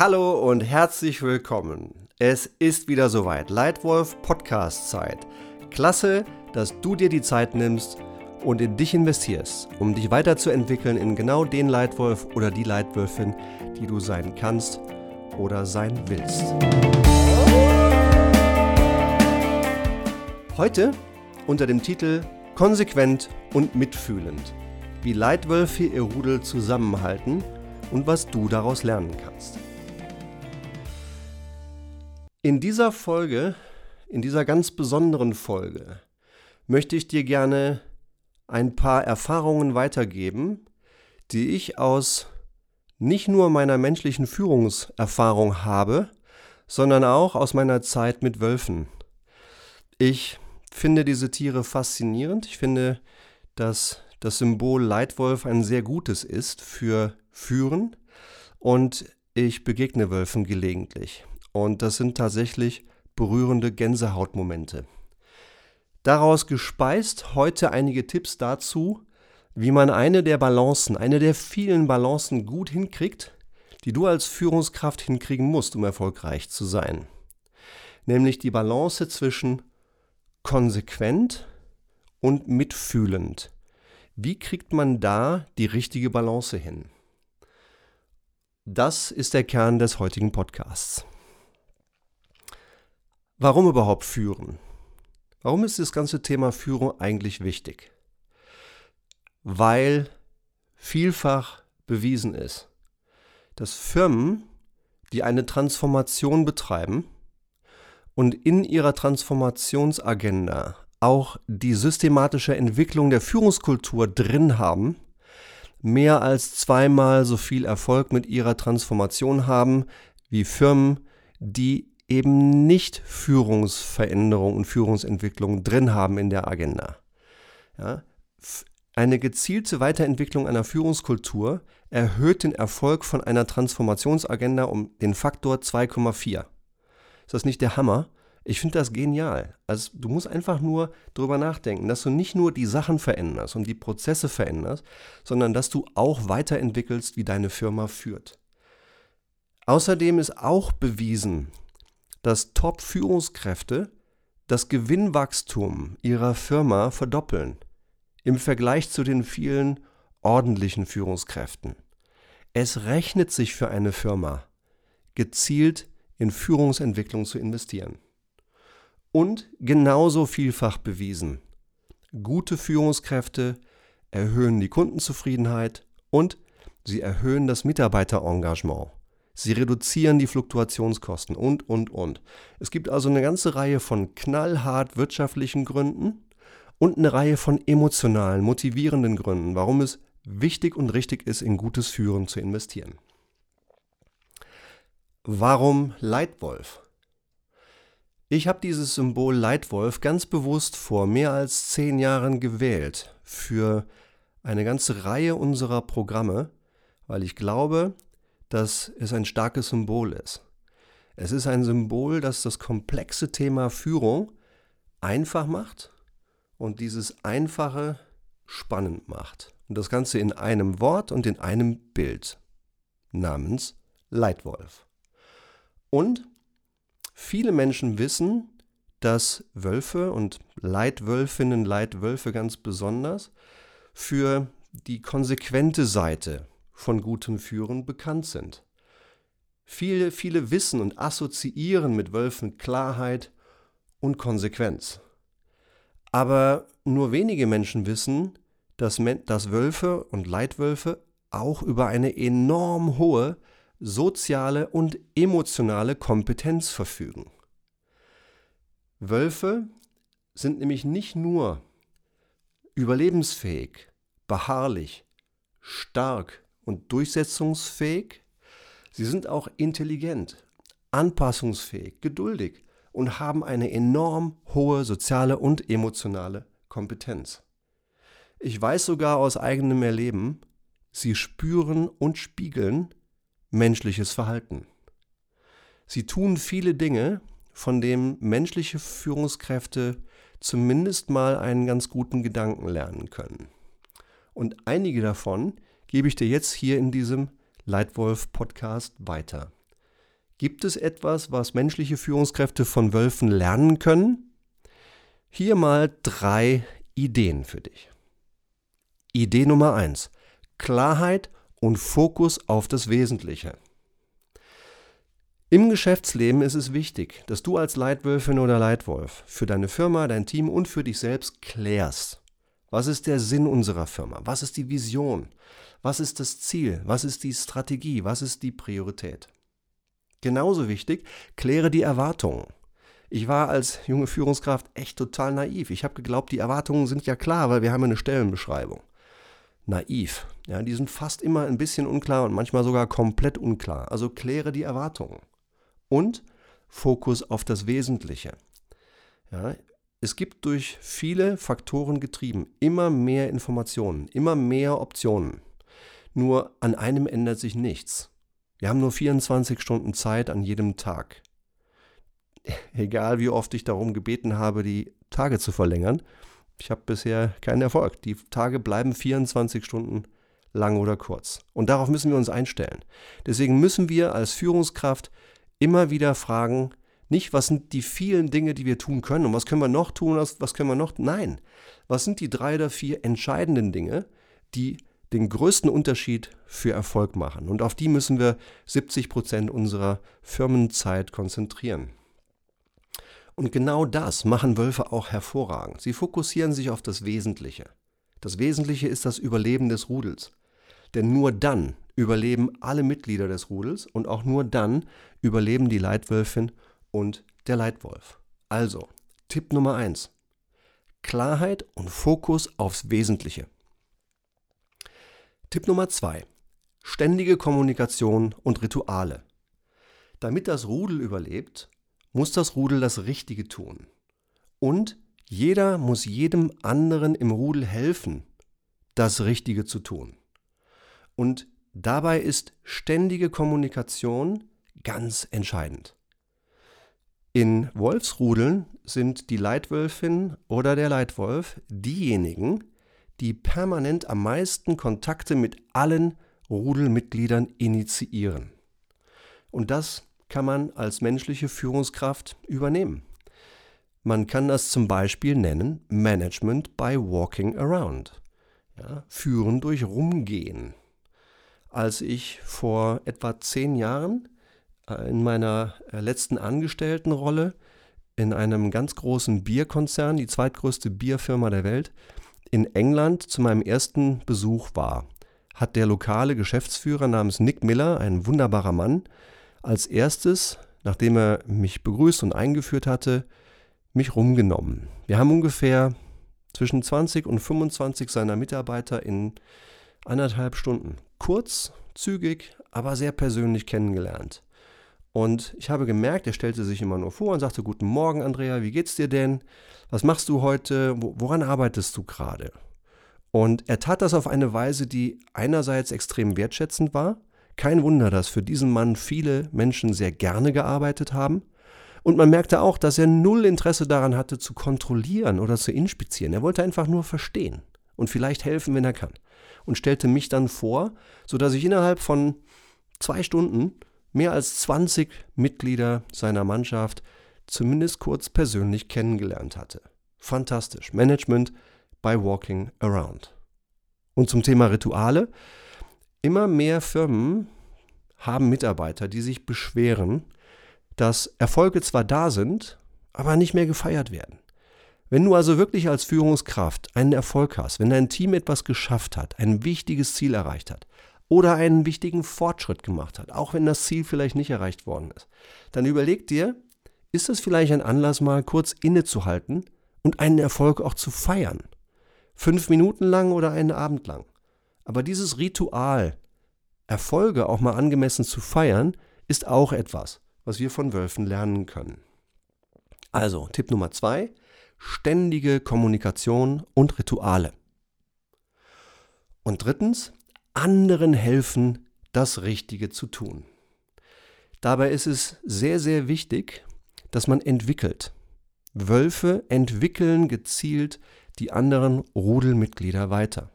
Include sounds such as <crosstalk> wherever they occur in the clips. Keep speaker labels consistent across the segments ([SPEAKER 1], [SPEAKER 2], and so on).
[SPEAKER 1] Hallo und herzlich willkommen. Es ist wieder soweit. Leitwolf Podcast Zeit. Klasse, dass du dir die Zeit nimmst und in dich investierst, um dich weiterzuentwickeln in genau den Leitwolf oder die Leitwölfin, die du sein kannst oder sein willst. Heute unter dem Titel Konsequent und mitfühlend, wie Leitwölfe ihr Rudel zusammenhalten und was du daraus lernen kannst. In dieser Folge, in dieser ganz besonderen Folge, möchte ich dir gerne ein paar Erfahrungen weitergeben, die ich aus nicht nur meiner menschlichen Führungserfahrung habe, sondern auch aus meiner Zeit mit Wölfen. Ich finde diese Tiere faszinierend. Ich finde, dass das Symbol Leitwolf ein sehr gutes ist für Führen und ich begegne Wölfen gelegentlich. Und das sind tatsächlich berührende Gänsehautmomente. Daraus gespeist heute einige Tipps dazu, wie man eine der Balancen, eine der vielen Balancen gut hinkriegt, die du als Führungskraft hinkriegen musst, um erfolgreich zu sein. Nämlich die Balance zwischen konsequent und mitfühlend. Wie kriegt man da die richtige Balance hin? Das ist der Kern des heutigen Podcasts. Warum überhaupt führen? Warum ist das ganze Thema Führung eigentlich wichtig? Weil vielfach bewiesen ist, dass Firmen, die eine Transformation betreiben und in ihrer Transformationsagenda auch die systematische Entwicklung der Führungskultur drin haben, mehr als zweimal so viel Erfolg mit ihrer Transformation haben wie Firmen, die eben nicht Führungsveränderung und Führungsentwicklung drin haben in der Agenda. Ja, eine gezielte Weiterentwicklung einer Führungskultur erhöht den Erfolg von einer Transformationsagenda um den Faktor 2,4. Ist das nicht der Hammer? Ich finde das genial. Also du musst einfach nur darüber nachdenken, dass du nicht nur die Sachen veränderst und die Prozesse veränderst, sondern dass du auch weiterentwickelst, wie deine Firma führt. Außerdem ist auch bewiesen, dass Top-Führungskräfte das Gewinnwachstum ihrer Firma verdoppeln im Vergleich zu den vielen ordentlichen Führungskräften. Es rechnet sich für eine Firma, gezielt in Führungsentwicklung zu investieren. Und genauso vielfach bewiesen, gute Führungskräfte erhöhen die Kundenzufriedenheit und sie erhöhen das Mitarbeiterengagement. Sie reduzieren die Fluktuationskosten und, und, und. Es gibt also eine ganze Reihe von knallhart wirtschaftlichen Gründen und eine Reihe von emotionalen, motivierenden Gründen, warum es wichtig und richtig ist, in gutes Führen zu investieren. Warum Leitwolf? Ich habe dieses Symbol Leitwolf ganz bewusst vor mehr als zehn Jahren gewählt für eine ganze Reihe unserer Programme, weil ich glaube, dass es ein starkes Symbol ist. Es ist ein Symbol, das das komplexe Thema Führung einfach macht und dieses Einfache spannend macht. Und das Ganze in einem Wort und in einem Bild namens Leitwolf. Und viele Menschen wissen, dass Wölfe und Leitwölfinnen, Leitwölfe ganz besonders für die konsequente Seite von gutem Führen bekannt sind. Viele, viele wissen und assoziieren mit Wölfen Klarheit und Konsequenz. Aber nur wenige Menschen wissen, dass, dass Wölfe und Leitwölfe auch über eine enorm hohe soziale und emotionale Kompetenz verfügen. Wölfe sind nämlich nicht nur überlebensfähig, beharrlich, stark und durchsetzungsfähig. Sie sind auch intelligent, anpassungsfähig, geduldig und haben eine enorm hohe soziale und emotionale Kompetenz. Ich weiß sogar aus eigenem Erleben, sie spüren und spiegeln menschliches Verhalten. Sie tun viele Dinge, von denen menschliche Führungskräfte zumindest mal einen ganz guten Gedanken lernen können. Und einige davon gebe ich dir jetzt hier in diesem Leitwolf-Podcast weiter. Gibt es etwas, was menschliche Führungskräfte von Wölfen lernen können? Hier mal drei Ideen für dich. Idee Nummer eins: Klarheit und Fokus auf das Wesentliche. Im Geschäftsleben ist es wichtig, dass du als Leitwölfin oder Leitwolf für deine Firma, dein Team und für dich selbst klärst. Was ist der Sinn unserer Firma? Was ist die Vision? Was ist das Ziel? Was ist die Strategie? Was ist die Priorität? Genauso wichtig, kläre die Erwartungen. Ich war als junge Führungskraft echt total naiv. Ich habe geglaubt, die Erwartungen sind ja klar, weil wir haben eine Stellenbeschreibung. Naiv. Ja, die sind fast immer ein bisschen unklar und manchmal sogar komplett unklar. Also kläre die Erwartungen. Und Fokus auf das Wesentliche. Ja, es gibt durch viele Faktoren getrieben immer mehr Informationen, immer mehr Optionen. Nur an einem ändert sich nichts. Wir haben nur 24 Stunden Zeit an jedem Tag. <laughs> Egal wie oft ich darum gebeten habe, die Tage zu verlängern, ich habe bisher keinen Erfolg. Die Tage bleiben 24 Stunden lang oder kurz. Und darauf müssen wir uns einstellen. Deswegen müssen wir als Führungskraft immer wieder fragen, nicht, was sind die vielen Dinge, die wir tun können und was können wir noch tun, was können wir noch. Nein, was sind die drei oder vier entscheidenden Dinge, die den größten Unterschied für Erfolg machen. Und auf die müssen wir 70 Prozent unserer Firmenzeit konzentrieren. Und genau das machen Wölfe auch hervorragend. Sie fokussieren sich auf das Wesentliche. Das Wesentliche ist das Überleben des Rudels. Denn nur dann überleben alle Mitglieder des Rudels und auch nur dann überleben die Leitwölfin und der Leitwolf. Also, Tipp Nummer 1. Klarheit und Fokus aufs Wesentliche. Tipp Nummer zwei: Ständige Kommunikation und Rituale. Damit das Rudel überlebt, muss das Rudel das Richtige tun. Und jeder muss jedem anderen im Rudel helfen, das Richtige zu tun. Und dabei ist ständige Kommunikation ganz entscheidend. In Wolfsrudeln sind die Leitwölfin oder der Leitwolf diejenigen, die permanent am meisten Kontakte mit allen Rudelmitgliedern initiieren. Und das kann man als menschliche Führungskraft übernehmen. Man kann das zum Beispiel nennen Management by Walking Around. Ja, führen durch Rumgehen. Als ich vor etwa zehn Jahren in meiner äh, letzten Angestelltenrolle in einem ganz großen Bierkonzern, die zweitgrößte Bierfirma der Welt, in England zu meinem ersten Besuch war, hat der lokale Geschäftsführer namens Nick Miller, ein wunderbarer Mann, als erstes, nachdem er mich begrüßt und eingeführt hatte, mich rumgenommen. Wir haben ungefähr zwischen 20 und 25 seiner Mitarbeiter in anderthalb Stunden kurz, zügig, aber sehr persönlich kennengelernt. Und ich habe gemerkt, er stellte sich immer nur vor und sagte, guten Morgen Andrea, wie geht's dir denn? Was machst du heute? Woran arbeitest du gerade? Und er tat das auf eine Weise, die einerseits extrem wertschätzend war. Kein Wunder, dass für diesen Mann viele Menschen sehr gerne gearbeitet haben. Und man merkte auch, dass er null Interesse daran hatte, zu kontrollieren oder zu inspizieren. Er wollte einfach nur verstehen und vielleicht helfen, wenn er kann. Und stellte mich dann vor, sodass ich innerhalb von zwei Stunden mehr als 20 Mitglieder seiner Mannschaft zumindest kurz persönlich kennengelernt hatte. Fantastisch. Management by Walking Around. Und zum Thema Rituale. Immer mehr Firmen haben Mitarbeiter, die sich beschweren, dass Erfolge zwar da sind, aber nicht mehr gefeiert werden. Wenn du also wirklich als Führungskraft einen Erfolg hast, wenn dein Team etwas geschafft hat, ein wichtiges Ziel erreicht hat, oder einen wichtigen Fortschritt gemacht hat, auch wenn das Ziel vielleicht nicht erreicht worden ist, dann überleg dir, ist es vielleicht ein Anlass, mal kurz innezuhalten und einen Erfolg auch zu feiern? Fünf Minuten lang oder einen Abend lang. Aber dieses Ritual, Erfolge auch mal angemessen zu feiern, ist auch etwas, was wir von Wölfen lernen können. Also, Tipp Nummer zwei, ständige Kommunikation und Rituale. Und drittens, anderen helfen, das Richtige zu tun. Dabei ist es sehr, sehr wichtig, dass man entwickelt. Wölfe entwickeln gezielt die anderen Rudelmitglieder weiter.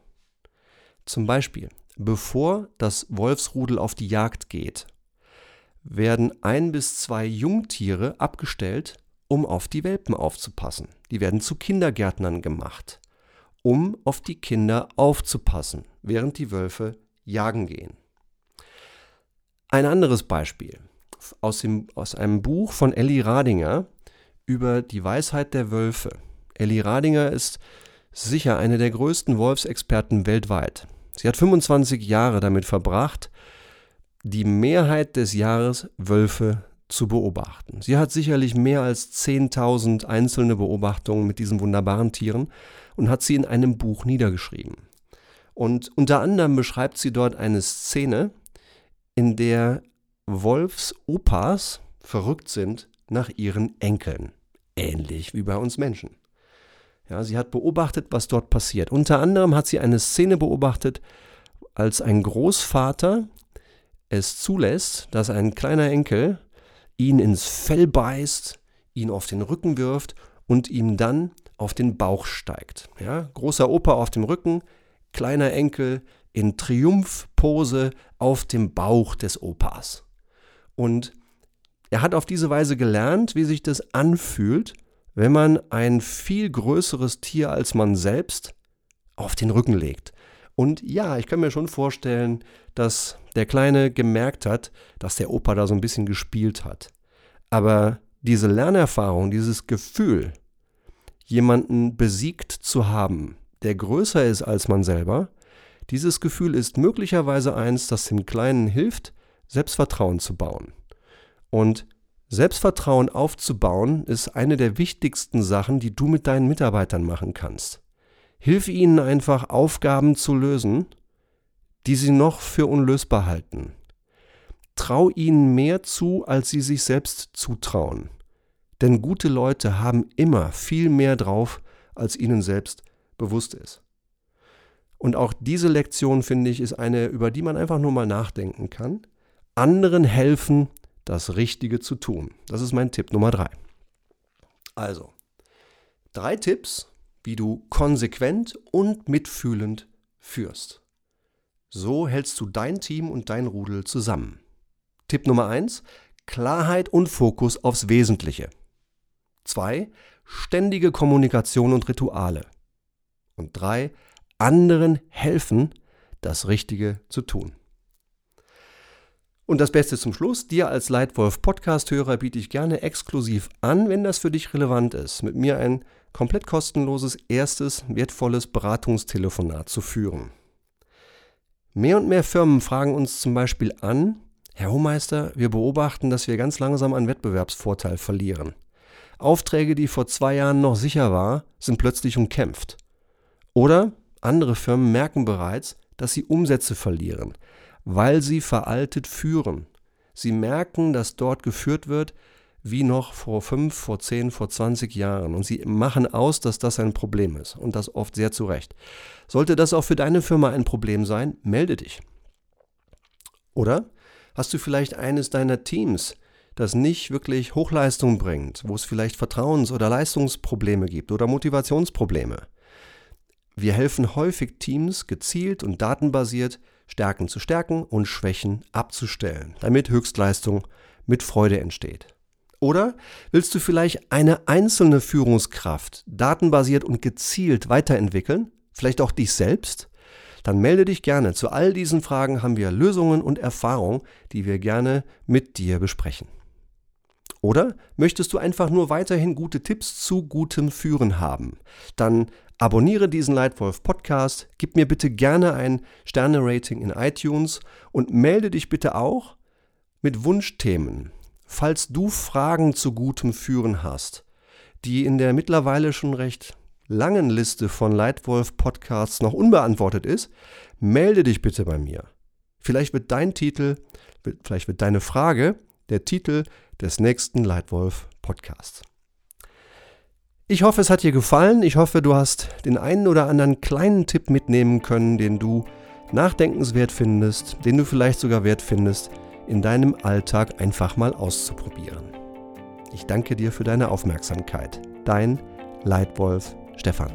[SPEAKER 1] Zum Beispiel, bevor das Wolfsrudel auf die Jagd geht, werden ein bis zwei Jungtiere abgestellt, um auf die Welpen aufzupassen. Die werden zu Kindergärtnern gemacht, um auf die Kinder aufzupassen, während die Wölfe jagen gehen. Ein anderes Beispiel aus, dem, aus einem Buch von Elli Radinger über die Weisheit der Wölfe. Elli Radinger ist sicher eine der größten Wolfsexperten weltweit. Sie hat 25 Jahre damit verbracht, die Mehrheit des Jahres Wölfe zu beobachten. Sie hat sicherlich mehr als 10.000 einzelne Beobachtungen mit diesen wunderbaren Tieren und hat sie in einem Buch niedergeschrieben. Und unter anderem beschreibt sie dort eine Szene, in der Wolfsopas verrückt sind nach ihren Enkeln. Ähnlich wie bei uns Menschen. Ja, sie hat beobachtet, was dort passiert. Unter anderem hat sie eine Szene beobachtet, als ein Großvater es zulässt, dass ein kleiner Enkel ihn ins Fell beißt, ihn auf den Rücken wirft und ihm dann auf den Bauch steigt. Ja, großer Opa auf dem Rücken, kleiner Enkel in Triumphpose auf dem Bauch des Opas. Und er hat auf diese Weise gelernt, wie sich das anfühlt, wenn man ein viel größeres Tier als man selbst auf den Rücken legt. Und ja, ich kann mir schon vorstellen, dass der Kleine gemerkt hat, dass der Opa da so ein bisschen gespielt hat. Aber diese Lernerfahrung, dieses Gefühl, jemanden besiegt zu haben, der größer ist als man selber, dieses Gefühl ist möglicherweise eins, das dem Kleinen hilft, Selbstvertrauen zu bauen. Und Selbstvertrauen aufzubauen ist eine der wichtigsten Sachen, die du mit deinen Mitarbeitern machen kannst. Hilf ihnen einfach, Aufgaben zu lösen, die sie noch für unlösbar halten. Trau ihnen mehr zu, als sie sich selbst zutrauen. Denn gute Leute haben immer viel mehr drauf, als ihnen selbst bewusst ist. Und auch diese Lektion, finde ich, ist eine, über die man einfach nur mal nachdenken kann. Anderen helfen, das Richtige zu tun. Das ist mein Tipp Nummer drei. Also, drei Tipps, wie du konsequent und mitfühlend führst. So hältst du dein Team und dein Rudel zusammen. Tipp Nummer eins: Klarheit und Fokus aufs Wesentliche. Zwei: Ständige Kommunikation und Rituale. Und drei: Anderen helfen, das Richtige zu tun. Und das Beste zum Schluss, dir als Leitwolf Podcast-Hörer biete ich gerne exklusiv an, wenn das für dich relevant ist, mit mir ein komplett kostenloses erstes wertvolles Beratungstelefonat zu führen. Mehr und mehr Firmen fragen uns zum Beispiel an, Herr Hohmeister, wir beobachten, dass wir ganz langsam einen Wettbewerbsvorteil verlieren. Aufträge, die vor zwei Jahren noch sicher waren, sind plötzlich umkämpft. Oder andere Firmen merken bereits, dass sie Umsätze verlieren, weil sie veraltet führen. Sie merken, dass dort geführt wird wie noch vor fünf, vor zehn, vor 20 Jahren. Und sie machen aus, dass das ein Problem ist. Und das oft sehr zu Recht. Sollte das auch für deine Firma ein Problem sein, melde dich. Oder hast du vielleicht eines deiner Teams, das nicht wirklich Hochleistung bringt, wo es vielleicht Vertrauens- oder Leistungsprobleme gibt oder Motivationsprobleme? Wir helfen häufig Teams gezielt und datenbasiert Stärken zu stärken und Schwächen abzustellen, damit Höchstleistung mit Freude entsteht. Oder willst du vielleicht eine einzelne Führungskraft datenbasiert und gezielt weiterentwickeln, vielleicht auch dich selbst? Dann melde dich gerne. Zu all diesen Fragen haben wir Lösungen und Erfahrungen, die wir gerne mit dir besprechen. Oder möchtest du einfach nur weiterhin gute Tipps zu gutem Führen haben? Dann Abonniere diesen Leitwolf Podcast, gib mir bitte gerne ein Sterne-Rating in iTunes und melde dich bitte auch mit Wunschthemen. Falls du Fragen zu gutem Führen hast, die in der mittlerweile schon recht langen Liste von Leitwolf Podcasts noch unbeantwortet ist, melde dich bitte bei mir. Vielleicht wird dein Titel, vielleicht wird deine Frage der Titel des nächsten Leitwolf Podcasts. Ich hoffe, es hat dir gefallen. Ich hoffe, du hast den einen oder anderen kleinen Tipp mitnehmen können, den du nachdenkenswert findest, den du vielleicht sogar wert findest, in deinem Alltag einfach mal auszuprobieren. Ich danke dir für deine Aufmerksamkeit. Dein Leitwolf Stefan.